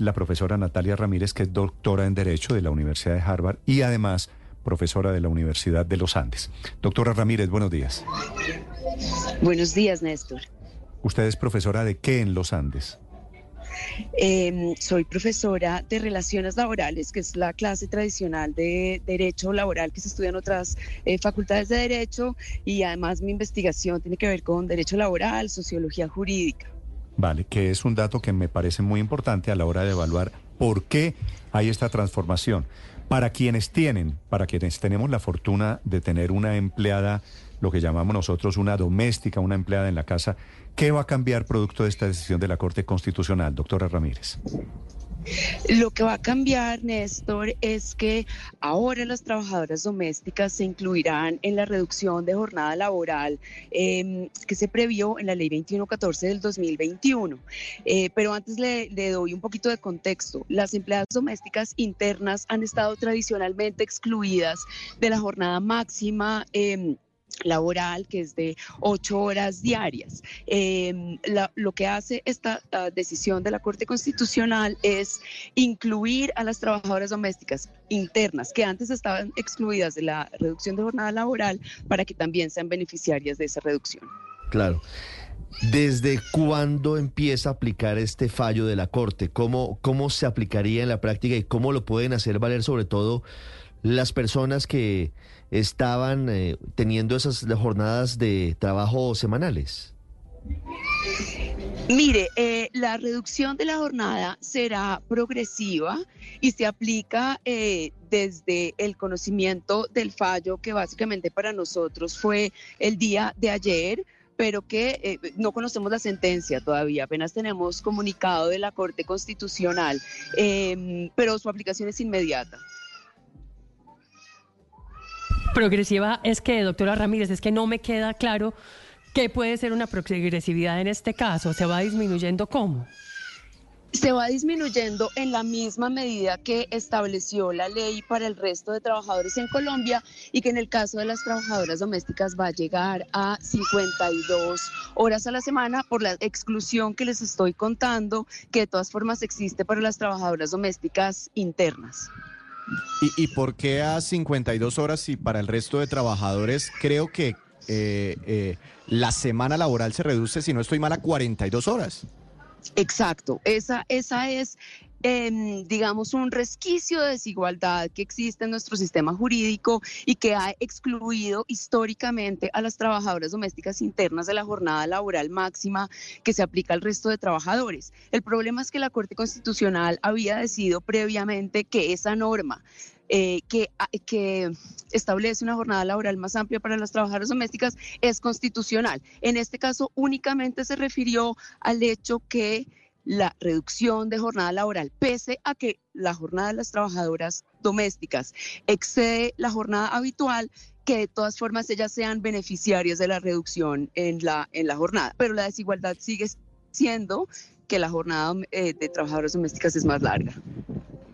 la profesora Natalia Ramírez, que es doctora en Derecho de la Universidad de Harvard y además profesora de la Universidad de los Andes. Doctora Ramírez, buenos días. Buenos días, Néstor. ¿Usted es profesora de qué en los Andes? Em, soy profesora de Relaciones Laborales, que es la clase tradicional de Derecho Laboral que se estudia en otras eh, facultades de Derecho y además mi investigación tiene que ver con Derecho Laboral, Sociología Jurídica. Vale, que es un dato que me parece muy importante a la hora de evaluar por qué hay esta transformación. Para quienes tienen, para quienes tenemos la fortuna de tener una empleada, lo que llamamos nosotros una doméstica, una empleada en la casa, ¿qué va a cambiar producto de esta decisión de la Corte Constitucional, doctora Ramírez? Lo que va a cambiar, Néstor, es que ahora las trabajadoras domésticas se incluirán en la reducción de jornada laboral em, que se previó en la ley 2114 del 2021. Eh, pero antes le, doy un poquito de contexto. Las empleadas domésticas internas han estado tradicionalmente excluidas de la jornada máxima. Eh, laboral, que es de ocho horas diarias. Em, lo que hace esta ah, decisión de la Corte Constitucional es incluir a las trabajadoras domésticas internas que antes estaban excluidas de la reducción de jornada laboral para que también sean beneficiarias de esa reducción. Claro. ¿Desde cuándo empieza a aplicar este fallo de la Corte? ¿Cómo, ¿Cómo se aplicaría en la práctica y cómo lo pueden hacer valer sobre todo las personas que estaban eh, teniendo esas jornadas de trabajo semanales? Mire, eh, la reducción de la jornada será progresiva y se aplica eh, desde el conocimiento del fallo que básicamente para nosotros fue el día de ayer pero que no conocemos la sentencia todavía, apenas tenemos comunicado de la Corte Constitucional, em, pero su aplicación es inmediata. Progresiva es que, doctora Ramírez, es que no me queda claro qué puede ser una progresividad en este caso. ¿Se va disminuyendo cómo? se va disminuyendo en la misma medida que estableció la ley para el resto de trabajadores en Colombia y que en el caso de las trabajadoras domésticas va a llegar a 52 horas a la semana por la exclusión que les estoy contando, que de todas formas existe para las trabajadoras domésticas internas. ¿Y, por qué a 52 horas y para el resto de trabajadores creo que eh, eh, la semana laboral se reduce, si no estoy mal, a 42 horas? Exacto, esa, esa es Em, digamos, un resquicio de desigualdad que existe en nuestro sistema jurídico y que ha excluido históricamente a las trabajadoras domésticas internas de la jornada laboral máxima que se aplica al resto de trabajadores. El problema es que la Corte Constitucional había decidido previamente que esa norma eh, ah, que, establece una jornada laboral más amplia para las trabajadoras domésticas es constitucional. En este caso, únicamente se refirió al hecho que la reducción de jornada laboral, pese a que la jornada de las trabajadoras domésticas excede la jornada habitual, que de todas formas ellas sean beneficiarias de la reducción en la, en la jornada. Pero la desigualdad sigue siendo que la jornada eh, de trabajadoras domésticas es más larga.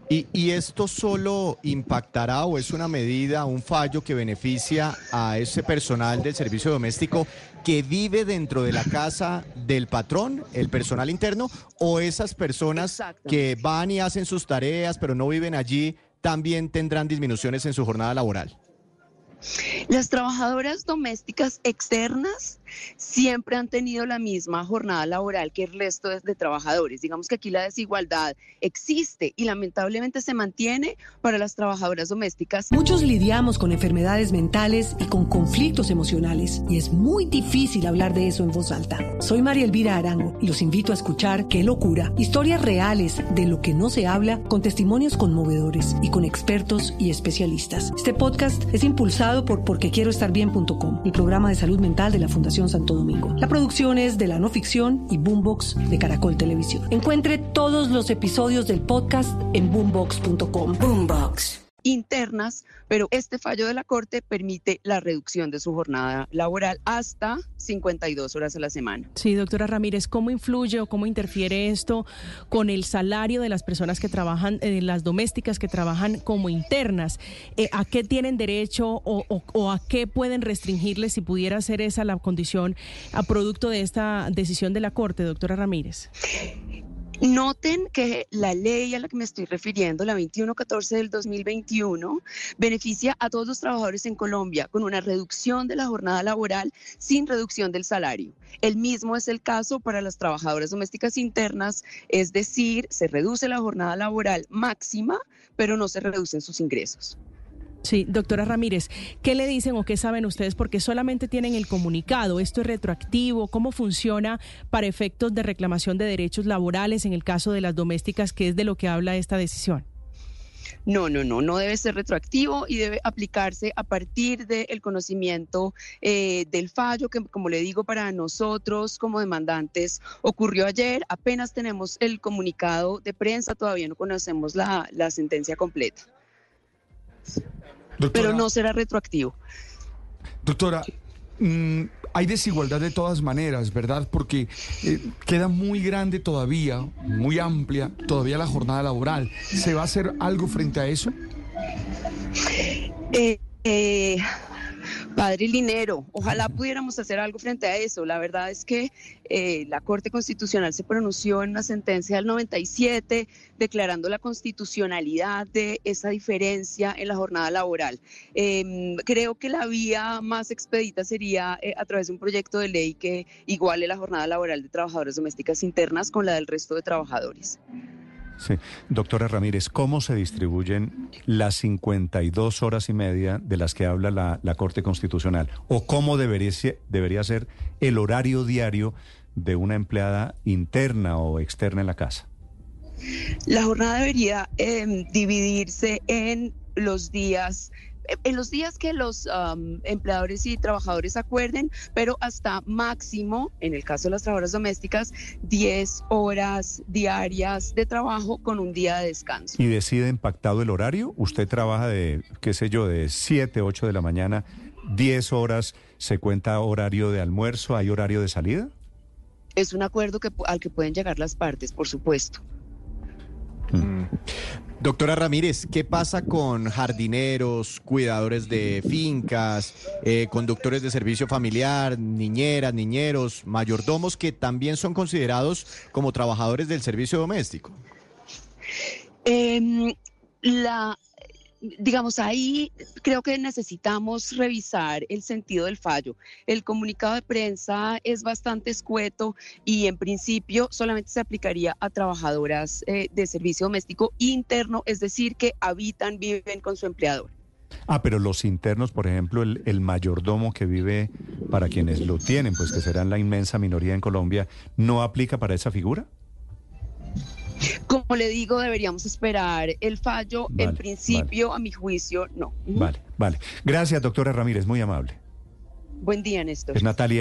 ¿Y, esto solo impactará o es una medida, un fallo que beneficia a ese personal del servicio doméstico que vive dentro de la casa del patrón, el personal interno, o esas personas que van y hacen sus tareas pero no viven allí también tendrán disminuciones en su jornada laboral? Las trabajadoras domésticas externas siempre han tenido la misma jornada laboral que el resto de, trabajadores. Digamos que aquí la desigualdad existe y lamentablemente se mantiene para las trabajadoras domésticas. Muchos lidiamos con enfermedades mentales y con conflictos emocionales y es muy difícil hablar de eso en voz alta. Soy María Elvira Arango y los invito a escuchar Qué locura, historias reales de lo que no se habla con testimonios conmovedores y con expertos y especialistas. Este podcast es impulsado por porquequieroestarbien.com, el programa de salud mental de la Fundación Santo Domingo. La producción es de la no ficción y Boombox de Caracol Televisión. Encuentre todos los episodios del podcast en boombox.com. Boombox internas, pero este fallo de la Corte permite la reducción de su jornada laboral hasta 52 horas a la semana. Sí, doctora Ramírez, ¿cómo influye o cómo interfiere esto con el salario de las personas que trabajan, eh, las domésticas que trabajan como internas? Eh, ¿A qué tienen derecho o, o a qué pueden restringirles si pudiera ser esa la condición a producto de esta decisión de la Corte, doctora Ramírez? Noten que la ley a la que me estoy refiriendo, la 2114 del 2021, beneficia a todos los trabajadores en Colombia con una reducción de la jornada laboral sin reducción del salario. El mismo es el caso para las trabajadoras domésticas internas, es decir, se reduce la jornada laboral máxima, pero no se reducen sus ingresos. Sí, doctora Ramírez, ¿qué le dicen o qué saben ustedes? Porque solamente tienen el comunicado, esto es retroactivo, ¿cómo funciona para efectos de reclamación de derechos laborales en el caso de las domésticas, que es de lo que habla esta decisión? No, no, no, no debe ser retroactivo y debe aplicarse a partir del conocimiento eh, del fallo que, como le digo, para nosotros como demandantes ocurrió ayer. Apenas tenemos el comunicado de prensa, todavía no conocemos la, la sentencia completa pero no será retroactivo. Doctora, mm, hay desigualdad de todas maneras, ¿verdad? Porque eh, queda muy grande todavía, muy amplia todavía la jornada laboral. ¿Se va a hacer algo frente a eso? Eh, eh, Padre Linero, ojalá pudiéramos hacer algo frente a eso. La verdad es que eh, la Corte Constitucional se pronunció en una sentencia del 97 declarando la constitucionalidad de esa diferencia en la jornada laboral. Em, creo que la vía más expedita sería eh, a través de un proyecto de ley que iguale la jornada laboral de trabajadoras domésticas internas con la del resto de trabajadores. Sí. Doctora Ramírez, ¿cómo se distribuyen las 52 horas y media de las que habla la, Corte Constitucional? ¿O cómo debería, ser el horario diario de una empleada interna o externa en la casa? La jornada debería em, dividirse en los días en los días que los empleadores y trabajadores acuerden, pero hasta máximo, en el caso de las trabajadoras domésticas, 10 horas diarias de trabajo con un día de descanso. ¿Y decide impactado el horario? ¿Usted trabaja de, qué sé yo, de 7, 8 de la mañana, 10 horas, se cuenta horario de almuerzo, hay horario de salida? Es un acuerdo que, al que pueden llegar las partes, por supuesto. Mm. Doctora Ramírez, ¿qué pasa con jardineros, cuidadores de fincas, eh, conductores de servicio familiar, niñeras, niñeros, mayordomos que también son considerados como trabajadores del servicio doméstico? Em, la digamos, ahí creo que necesitamos revisar el sentido del fallo. El comunicado de prensa es bastante escueto y en principio solamente se aplicaría a trabajadoras eh, de servicio doméstico interno, es decir, que habitan, viven con su empleador. Ah, pero los internos, por ejemplo, el, el, mayordomo que vive, para quienes lo tienen, pues que serán la inmensa minoría en Colombia, ¿no aplica para esa figura? Como le digo, deberíamos esperar el fallo. en principio, a mi juicio, no. Vale, vale. Gracias, doctora Ramírez, muy amable. Buen día, Néstor. Es Natalia.